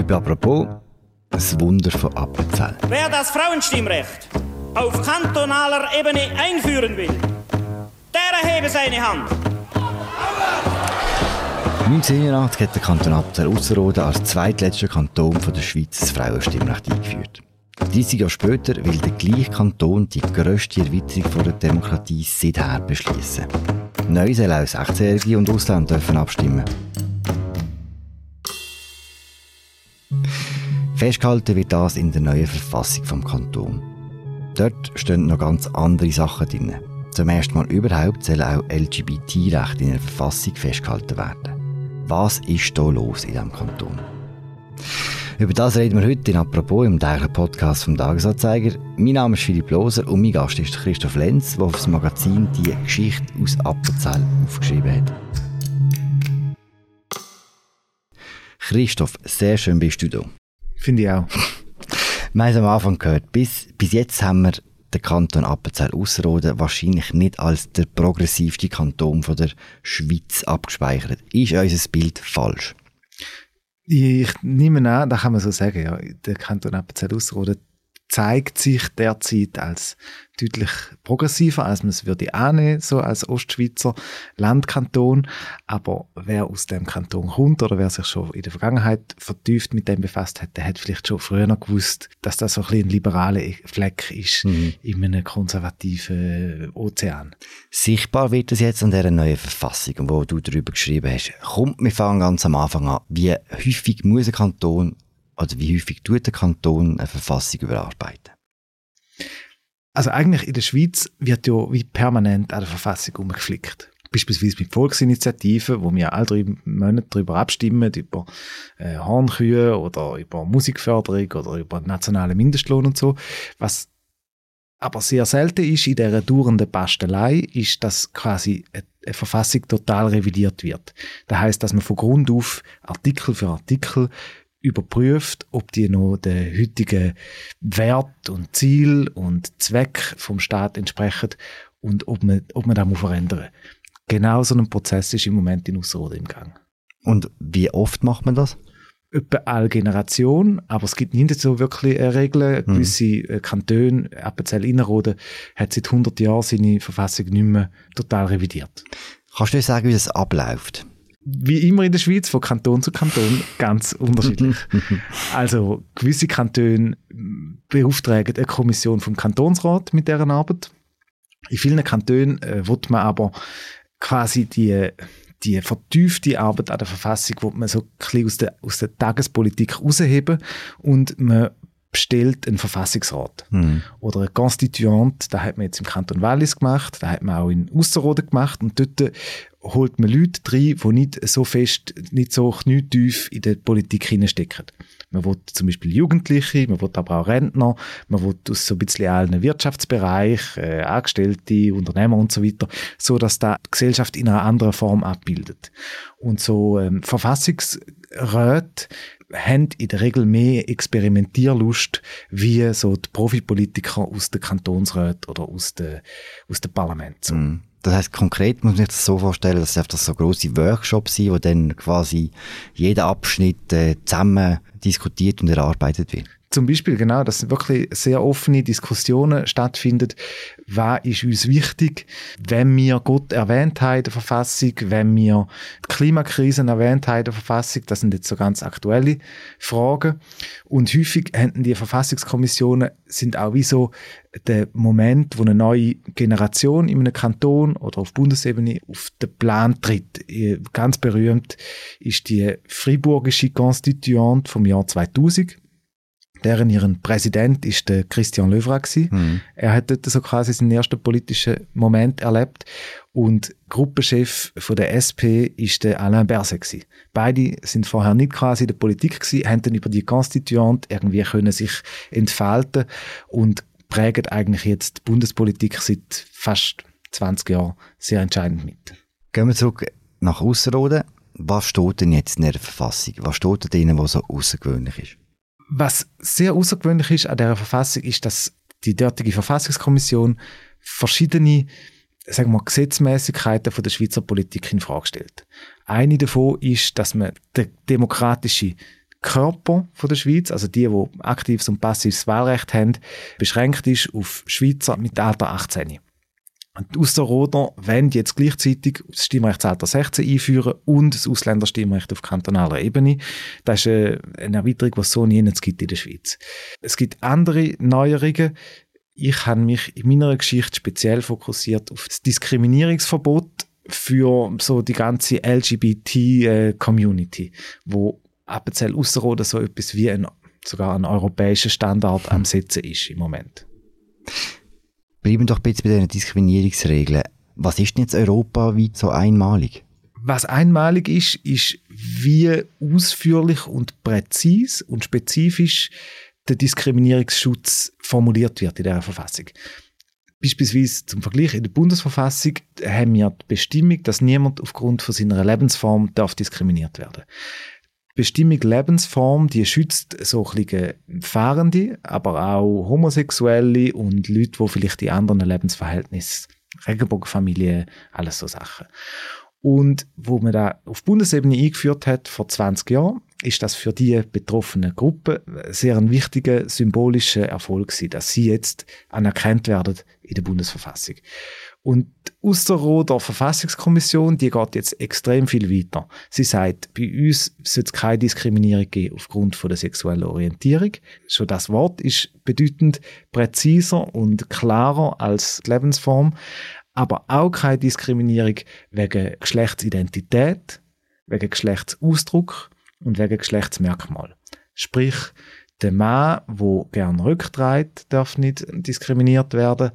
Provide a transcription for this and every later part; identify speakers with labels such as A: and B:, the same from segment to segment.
A: Heute apropos das Wunder von Appenzell.
B: Wer das Frauenstimmrecht auf kantonaler Ebene einführen will, der erhebe seine Hand.
A: 1989 hat der Kanton Appenzell Ausserrhoden als zweitletzter Kanton von der Schweiz das Frauenstimmrecht eingeführt. 30 Jahre später will der gleiche Kanton die grösste Erweiterung der Demokratie seither beschließen. Neu sollen auch 16-Jährige und Ausländer dürfen abstimmen. Festgehalten wird das in der neuen Verfassung vom Kanton. Dort stehen noch ganz andere Sachen drin. Zum ersten Mal überhaupt sollen auch LGBT-Rechte in der Verfassung festgehalten werden. Was ist da los in diesem Kanton? Über das reden wir heute in Apropos im täglichen Podcast vom Tagesanzeiger. Mein Name ist Philipp Loser und mein Gast ist Christoph Lenz, der auf das Magazin die Geschichte aus Appenzell aufgeschrieben hat. Christoph, sehr schön bist du da.
C: Finde ich auch.
A: Wir haben es am Anfang gehört, bis, bis jetzt haben wir den Kanton Appenzell Ausserrhoden wahrscheinlich nicht als der progressivste Kanton von der Schweiz abgespeichert. Ist unser Bild falsch?
C: Ich nehme an, da kann man so sagen, ja, der Kanton Appenzell Ausserrhoden zeigt sich derzeit als deutlich progressiver, als man es würde annehmen, so als Ostschweizer Landkanton. Aber wer aus dem Kanton kommt oder wer sich schon in der Vergangenheit vertieft mit dem befasst hat, der hat vielleicht schon früher noch gewusst, dass das so ein, bisschen ein liberaler Fleck ist mhm. in einem konservativen Ozean.
A: Sichtbar wird es jetzt an dieser neuen Verfassung, wo du darüber geschrieben hast. Kommt, wir fangen ganz am Anfang an. Wie häufig muss ein Kanton oder wie häufig tut der Kanton eine Verfassung überarbeiten?
C: Also eigentlich in der Schweiz wird ja wie permanent an der Verfassung umgeflickt. Beispielsweise mit Volksinitiativen, wo wir alle drei Monate darüber abstimmen, über äh, Hornkühe oder über Musikförderung oder über nationalen Mindestlohn und so. Was aber sehr selten ist in dieser dauernden Bastelei, ist, dass quasi eine Verfassung total revidiert wird. Das heißt, dass man von Grund auf Artikel für Artikel überprüft, ob die noch den heutigen Wert und Ziel und Zweck vom Staat entsprechen und ob man, ob man das muss verändern Genau so ein Prozess ist im Moment in Ausserrhoden im Gang.
A: Und wie oft macht man das?
C: Etwa alle Generation, aber es gibt nicht so wirklich eine Regel. Hm. Gewisse äh, Kantone, Appenzell Innerrhoden, hat seit 100 Jahren seine Verfassung nicht mehr total revidiert.
A: Kannst du sagen, wie das abläuft?
C: Wie immer in der Schweiz, von Kanton zu Kanton, ganz unterschiedlich. also gewisse Kantone beauftragen eine Kommission vom Kantonsrat mit deren Arbeit. In vielen Kantonen äh, wird man aber quasi die die vertiefte Arbeit an der Verfassung, wo man so ein bisschen aus der, aus der Tagespolitik rausheben und man bestellt einen Verfassungsrat mhm. oder ein Constituant, da hat man jetzt im Kanton Wallis gemacht, da hat man auch in Ausserrhoden gemacht und dort holt man Leute rein, die nicht so fest, nicht so knietief in der Politik hineinstecken. Man will zum Beispiel Jugendliche, man will aber auch Rentner, man will aus so ein bisschen allen Wirtschaftsbereich, äh, Angestellte, Unternehmer und so weiter, so dass da die Gesellschaft in einer anderen Form abbildet. Und so ähm, Verfassungsräte haben in der Regel mehr Experimentierlust wie so die Profipolitiker aus den Kantonsräten oder aus dem aus dem Parlament. So. Mm.
A: Das heißt konkret muss man sich das so vorstellen, dass das so große Workshops sind, wo dann quasi jeder Abschnitt äh, zusammen diskutiert und erarbeitet wird.
C: Zum Beispiel, genau, dass wirklich sehr offene Diskussionen stattfinden. Was ist uns wichtig, wenn wir Gott erwähnt haben in der Verfassung, wenn wir die Klimakrisen erwähnt haben in der Verfassung? Das sind jetzt so ganz aktuelle Fragen. Und häufig haben die Verfassungskommissionen sind auch wie so der Moment, wo eine neue Generation in einem Kanton oder auf Bundesebene auf den Plan tritt. Ganz berühmt ist die Friburgische Konstituante vom Jahr 2000 deren ihren Präsident ist der Christian Löwra Mhm. Er hat dort so quasi seinen ersten politischen Moment erlebt und Gruppenchef von der SP ist der Alain Berset. Beide sind vorher nicht quasi in der Politik gewesen, haben dann über die Konstituante irgendwie können sich entfalten und prägen eigentlich jetzt die Bundespolitik seit fast 20 Jahren sehr entscheidend mit.
A: Gehen wir zurück nach Ausserrhoden. Was steht denn jetzt in der Verfassung? Was steht drin, was so außergewöhnlich ist?
C: Was sehr außergewöhnlich ist an der Verfassung, ist, dass die dortige Verfassungskommission verschiedene sagen wir, Gesetzmäßigkeiten von der Schweizer Politik in Frage stellt. Eine davon ist, dass man den demokratischen Körper von der Schweiz, also die, die aktives und passives Wahlrecht haben, beschränkt ist auf Schweizer mit Alter 18. Und die Ausserrhoder wollen jetzt gleichzeitig das Stimmrechtsalter 16 einführen und das Ausländerstimmrecht auf kantonaler Ebene. Das ist äh, eine Erweiterung, die es so nie gibt in der Schweiz. Es gibt andere Neuerungen. Ich habe mich in meiner Geschichte speziell fokussiert auf das Diskriminierungsverbot für so die ganze LGBT-Community, wo Appenzell Ausserrhoden so etwas wie ein, sogar ein europäischer Standard am Setzen ist im Moment.
A: Bleiben doch bitte bei diesen Diskriminierungsregeln. Was ist denn jetzt europaweit so einmalig?
C: Was einmalig ist, ist, wie ausführlich und präzis und spezifisch der Diskriminierungsschutz formuliert wird in der Verfassung. Beispielsweise zum Vergleich in der Bundesverfassung haben wir die Bestimmung, dass niemand aufgrund von seiner Lebensform darf diskriminiert werden. Bestimmung Lebensform, die schützt so ein Fahrende, aber auch Homosexuelle und Leute, die vielleicht in anderen Lebensverhältnissen, Regenbogenfamilie, alles so Sachen. Und wo man da auf Bundesebene eingeführt hat, vor 20 Jahren, ist das für die betroffene Gruppe sehr ein wichtiger symbolischer Erfolg gewesen, dass sie jetzt anerkannt werden in der Bundesverfassung. Und die Ausserrhoder Verfassungskommission, die geht jetzt extrem viel weiter. Sie sagt, bei uns sollte es keine Diskriminierung geben aufgrund von der sexuellen Orientierung. Schon das Wort ist bedeutend präziser und klarer als die Lebensform. Aber auch keine Diskriminierung wegen Geschlechtsidentität, wegen Geschlechtsausdruck und wegen Geschlechtsmerkmal. Sprich, der Mann, der gern rücktreibt, darf nicht diskriminiert werden.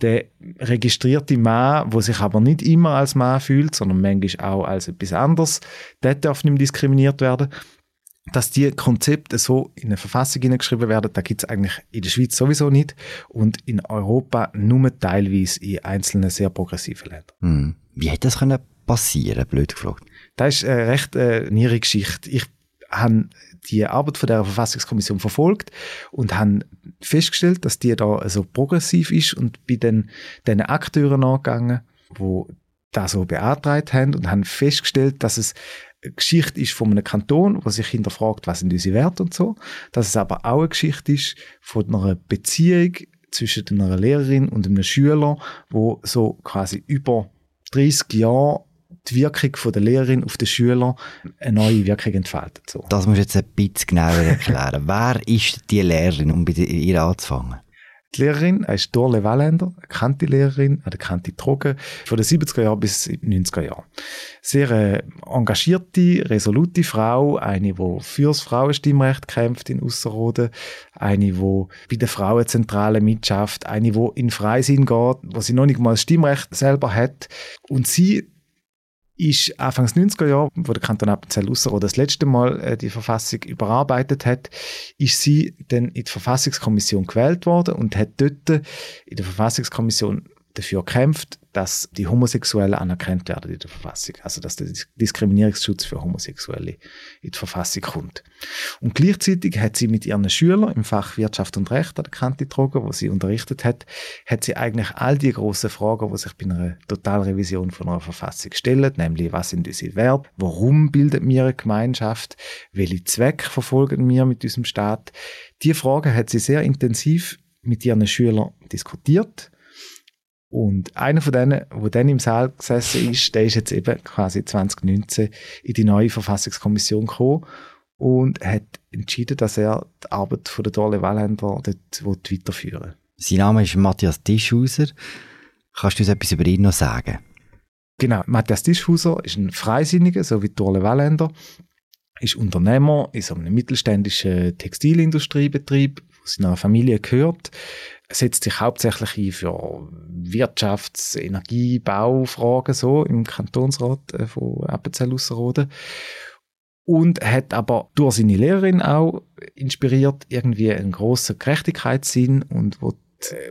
C: Der registrierte Mann, der sich aber nicht immer als Mann fühlt, sondern manchmal auch als etwas anderes, der darf nicht diskriminiert werden. Dass die Konzepte so in eine Verfassung hineingeschrieben werden, da gibt es eigentlich in der Schweiz sowieso nicht und in Europa nur teilweise in einzelnen sehr progressiven Ländern.
A: Hm. Wie hätte das können passieren, blöd gefragt?
C: Das ist eine recht äh, niere Geschichte. Ich habe die Arbeit von der Verfassungskommission verfolgt und haben festgestellt, dass die da also progressiv ist und bei den, den Akteuren angegangen, wo da so beantragt haben und haben festgestellt, dass es eine Geschichte ist von einem Kanton, wo sich hinterfragt, was sind unsere Werte und so, dass es aber auch eine Geschichte ist von einer Beziehung zwischen einer Lehrerin und einem Schüler, wo so quasi über 30 Jahre die Wirkung von der Lehrerin auf den Schüler eine neue Wirkung entfaltet. So.
A: Das musst du jetzt ein bisschen genauer erklären. Wer ist die Lehrerin, um bei ihr anzufangen?
C: Die Lehrerin ist Dorle Walländer, eine bekannte Lehrerin, eine bekannte Droge, von den 70er Jahren bis 90er Jahren. Sehr äh, engagierte, resolute Frau, eine, die fürs Frauenstimmrecht kämpft in Ausserrhoden, eine, die bei der Frauenzentrale mitschafft, eine, die in Freisinn geht, wo sie noch nicht mal das Stimmrecht selber hat. Und sie ist Anfangs 90er Jahre, wo der Kanton Appenzell Ausserrhoden das letzte Mal äh, die Verfassung überarbeitet hat, ist sie dann in die Verfassungskommission gewählt worden und hat dort in der Verfassungskommission dafür gekämpft, dass die Homosexuellen anerkannt werden in der Verfassung. Also, dass der Diskriminierungsschutz für Homosexuelle in die Verfassung kommt. Und gleichzeitig hat sie mit ihren Schülern im Fach Wirtschaft und Recht an der Kante getragen, wo sie unterrichtet hat, hat sie eigentlich all die grossen Fragen, die sich bei einer Totalrevision von einer Verfassung stellen, nämlich was sind unsere Werte, warum bildet wir eine Gemeinschaft, welche Zwecke verfolgen wir mit unserem Staat. Die Fragen hat sie sehr intensiv mit ihren Schülern diskutiert und einer von denen, der dann im Saal gesessen ist, der ist jetzt eben quasi 2019 in die neue Verfassungskommission gekommen und hat entschieden, dass er die Arbeit von der Dorle Walländer dort weiterführen will.
A: Sein Name ist Matthias Tischhauser. Kannst du uns etwas über ihn noch sagen?
C: Genau, Matthias Tischhauser ist ein Freisinniger, so wie Dorle Walländer, ist Unternehmer in so einem mittelständischen Textilindustriebetrieb, wo seiner Familie gehört, setzt sich hauptsächlich ein für Wirtschafts-, Energie-, Baufragen so im Kantonsrat äh, von Appenzell Ausserrhoden und hat aber durch seine Lehrerin auch inspiriert irgendwie einen grossen Gerechtigkeitssinn und will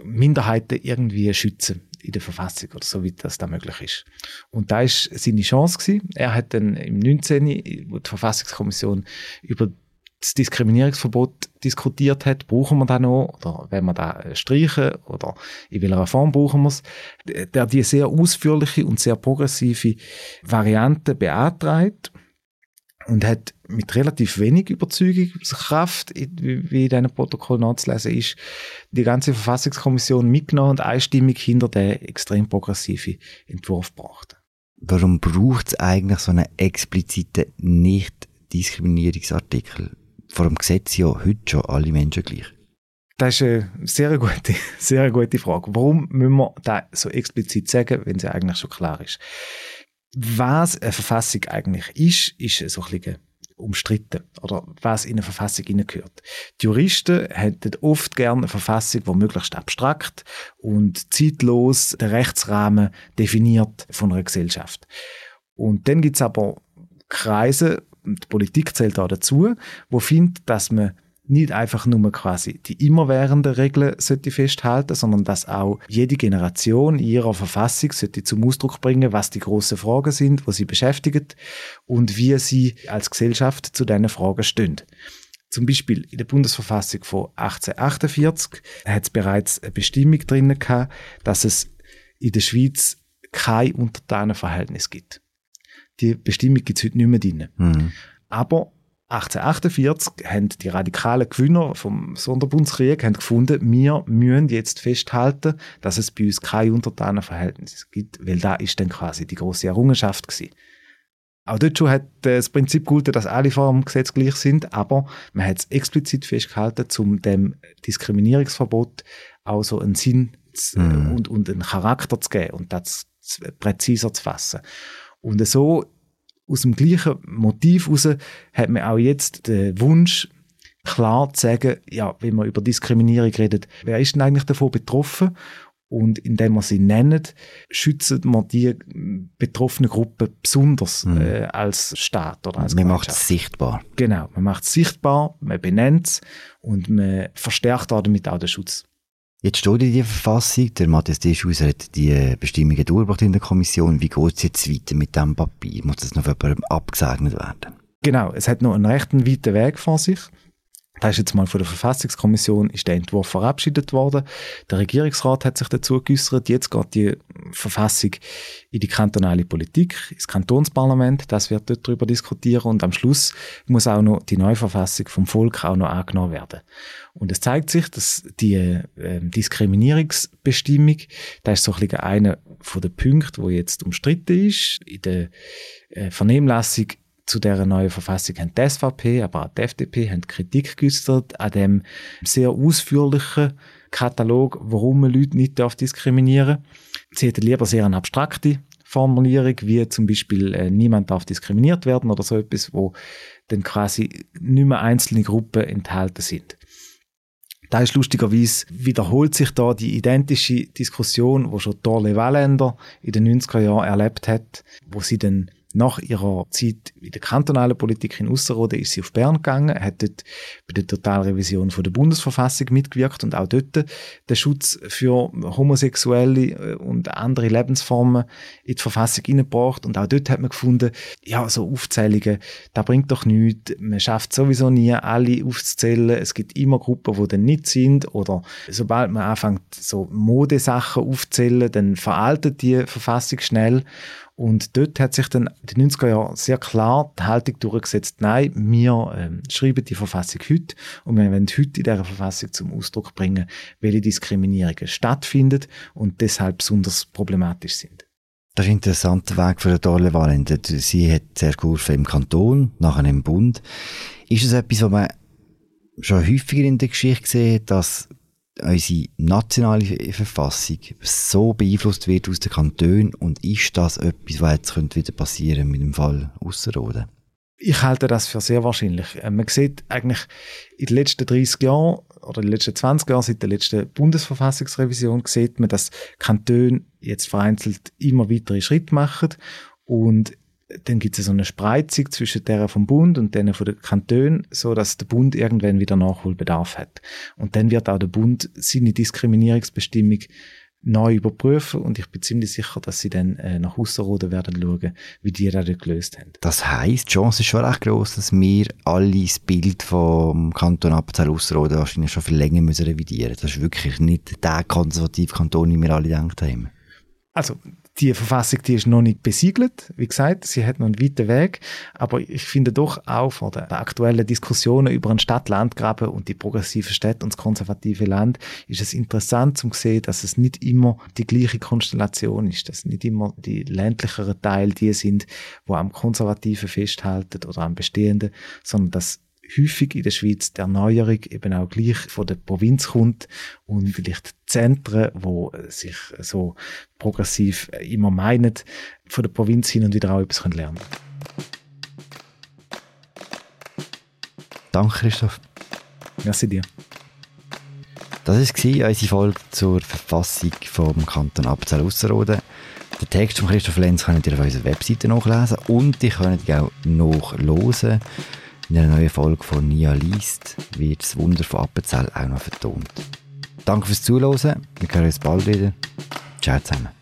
C: Minderheiten irgendwie schützen in der Verfassung oder so, wie das da möglich ist. Und da ist seine Chance gewesen. Er hat dann im 19., wo die Verfassungskommission über das Diskriminierungsverbot diskutiert hat, brauchen wir da noch, oder wenn wir da streichen, oder in welcher Form brauchen wir es, der die sehr ausführliche und sehr progressive Variante beantragt. und hat mit relativ wenig Überzeugungskraft, wie in diesem Protokoll nachzulesen ist, die ganze Verfassungskommission mitgenommen und einstimmig hinter den extrem progressiven Entwurf gebracht.
A: Warum braucht es eigentlich so einen expliziten Nicht-Diskriminierungsartikel? Vor dem Gesetz ja heute schon alle Menschen gleich.
C: Das ist eine sehr gute, sehr gute Frage. Warum müssen wir das so explizit sagen, wenn es ja eigentlich schon klar ist? Was eine Verfassung eigentlich ist, ist so ein bisschen umstritten oder was in eine Verfassung hineingehört. Die Juristen hätten oft gerne eine Verfassung, die möglichst abstrakt und zeitlos den Rechtsrahmen definiert von einer Gesellschaft. Und dann gibt es aber Kreise, die Politik zählt da dazu, wo findet, dass man nicht einfach nur quasi die immerwährenden Regeln sollte festhalten, sondern dass auch jede Generation in ihrer Verfassung sollte zum Ausdruck bringen, was die grossen Fragen sind, wo sie beschäftigen und wie sie als Gesellschaft zu diesen Fragen stehen. Zum Beispiel in der Bundesverfassung von 1848 hat es bereits eine Bestimmung drin gehabt, dass es in der Schweiz kein Untertanenverhältnis gibt. Die Bestimmung gibt es heute nicht mehr drin. Mhm. Aber 1848 haben die radikalen Gewinner vom Sonderbundskrieg haben gefunden, wir müssen jetzt festhalten, dass es bei uns kein Untertanenverhältnis gibt, weil da ist dann quasi die große Errungenschaft gewesen. Auch dort schon hat das Prinzip gehalten, dass alle vor dem Gesetz gleich sind, aber man hat es explizit festgehalten, um dem Diskriminierungsverbot auch so einen Sinn mhm. und, und einen Charakter zu geben und das präziser zu fassen. Und so aus dem gleichen Motiv heraus hat man auch jetzt den Wunsch, klar zu sagen, ja, wenn man über Diskriminierung redet, wer ist denn eigentlich davon betroffen? Und indem man sie nennt, schützen wir die betroffene Gruppe besonders mhm. äh, als Staat oder als
A: Man macht es sichtbar.
C: Genau, man macht es sichtbar, man benennt es und man verstärkt damit auch den Schutz.
A: Jetzt steht in der Verfassung, der Matthias Deschusser hat die Bestimmungen durchgebracht in der Kommission. Wie geht es jetzt weiter mit diesem Papier? Muss das noch jemandem abgesegnet werden?
C: Genau, es hat noch einen recht weiten Weg vor sich. Da ist jetzt mal von der Verfassungskommission ist der Entwurf verabschiedet worden. Der Regierungsrat hat sich dazu geäußert. Jetzt geht die Verfassung in die kantonale Politik, ins Kantonsparlament. Das wird dort darüber diskutieren und am Schluss muss auch noch die neue Verfassung vom Volk auch noch angenommen werden. Und es zeigt sich, dass die äh, Diskriminierungsbestimmung, das ist so ein bisschen einer von den Punkten, wo jetzt umstritten ist. In der äh, Vernehmlassung zu der neuen Verfassung haben die SVP, aber auch die FDP haben Kritik geäußert an dem sehr ausführlichen Katalog, warum man Leute nicht diskriminieren darf. Sie hätten lieber sehr eine abstrakte Formulierung, wie zum Beispiel äh, niemand darf diskriminiert werden oder so etwas, wo dann quasi nicht mehr einzelne Gruppen enthalten sind. Da ist lustigerweise wiederholt sich da die identische Diskussion, wo schon Dorle Walländer in den 90er Jahren erlebt hat, wo sie dann nach ihrer Zeit in der kantonalen Politik in Ausserrhoden ist sie auf Bern gegangen, hat dort bei der Totalrevision von der Bundesverfassung mitgewirkt und auch dort den Schutz für Homosexuelle äh, und andere Lebensformen in die Verfassung hineingebracht. Und auch dort hat man gefunden, ja, so Aufzählungen, da bringt doch nichts. Man schafft sowieso nie, alle aufzuzählen. Es gibt immer Gruppen, die dann nicht sind. Oder sobald man anfängt, so Modesachen aufzuzählen, dann veraltet die Verfassung schnell. Und dort hat sich dann in den 90er Jahren sehr klar die Haltung durchgesetzt, nein, wir ähm, schreiben die Verfassung heute und wir wollen heute in dieser Verfassung zum Ausdruck bringen, welche Diskriminierungen stattfinden und deshalb besonders problematisch sind.
A: Das ist ein interessanter Weg für Dorle Valente. Sie hat zuerst geholfen im Kanton, nachher im Bund. Ist es etwas, was man schon häufiger in der Geschichte gesehen dass unsere nationale Verfassung so beeinflusst wird aus den Kantonen und ist das etwas, was jetzt könnte wieder passieren mit dem Fall Ausserrhoden?
C: Ich halte das für sehr wahrscheinlich. Äh, man sieht eigentlich in den letzten 30 Jahren oder in den letzten 20 Jahren seit der letzten Bundesverfassungsrevision sieht man, dass Kantone jetzt vereinzelt immer weitere Schritte machen und dann gibt es so eine Spreizung zwischen der vom Bund und denen von den Kantonen, so dass der Bund irgendwann wieder Nachholbedarf hat. Und dann wird auch der Bund seine Diskriminierungsbestimmung neu überprüfen und ich bin ziemlich sicher, dass sie dann äh, nach Ausserrhoden werden schauen, wie die das gelöst haben.
A: Das heisst, die Chance ist schon recht groß, dass wir alle das Bild vom Kanton Appenzell Ausserrhoden wahrscheinlich schon viel länger müssen revidieren. Das ist wirklich nicht der konservative Kanton, den wir alle gedacht haben.
C: Also die Verfassung, die ist noch nicht besiegelt. Wie gesagt, sie hat noch einen weiten Weg. Aber ich finde doch auch von den aktuellen Diskussionen über ein Stadt-Land-Graben und die progressive Stadt und das konservative Land ist es interessant zu sehen, dass es nicht immer die gleiche Konstellation ist, dass nicht immer die ländlicheren Teile die sind, wo am Konservativen festhalten oder am Bestehenden, sondern dass häufig in der Schweiz die Erneuerung eben auch gleich von der Provinz kommt und vielleicht Zentren, wo sich so progressiv immer meinen, von der Provinz hin und wieder auch etwas lernen können.
A: Danke, Christoph.
C: Merci dir.
A: Das war unsere Folge zur Verfassung vom Kanton Appenzell Ausserrhoden. Den Text von Christoph Lenz könnt ihr auf unserer Webseite nachlesen und ihr könnt auch nachlesen. In einer neuen Folge von Nia liest wird das Wunder von Appenzell auch noch vertont. Danke fürs Zuhören. Wir hören uns bald wieder. Ciao zusammen.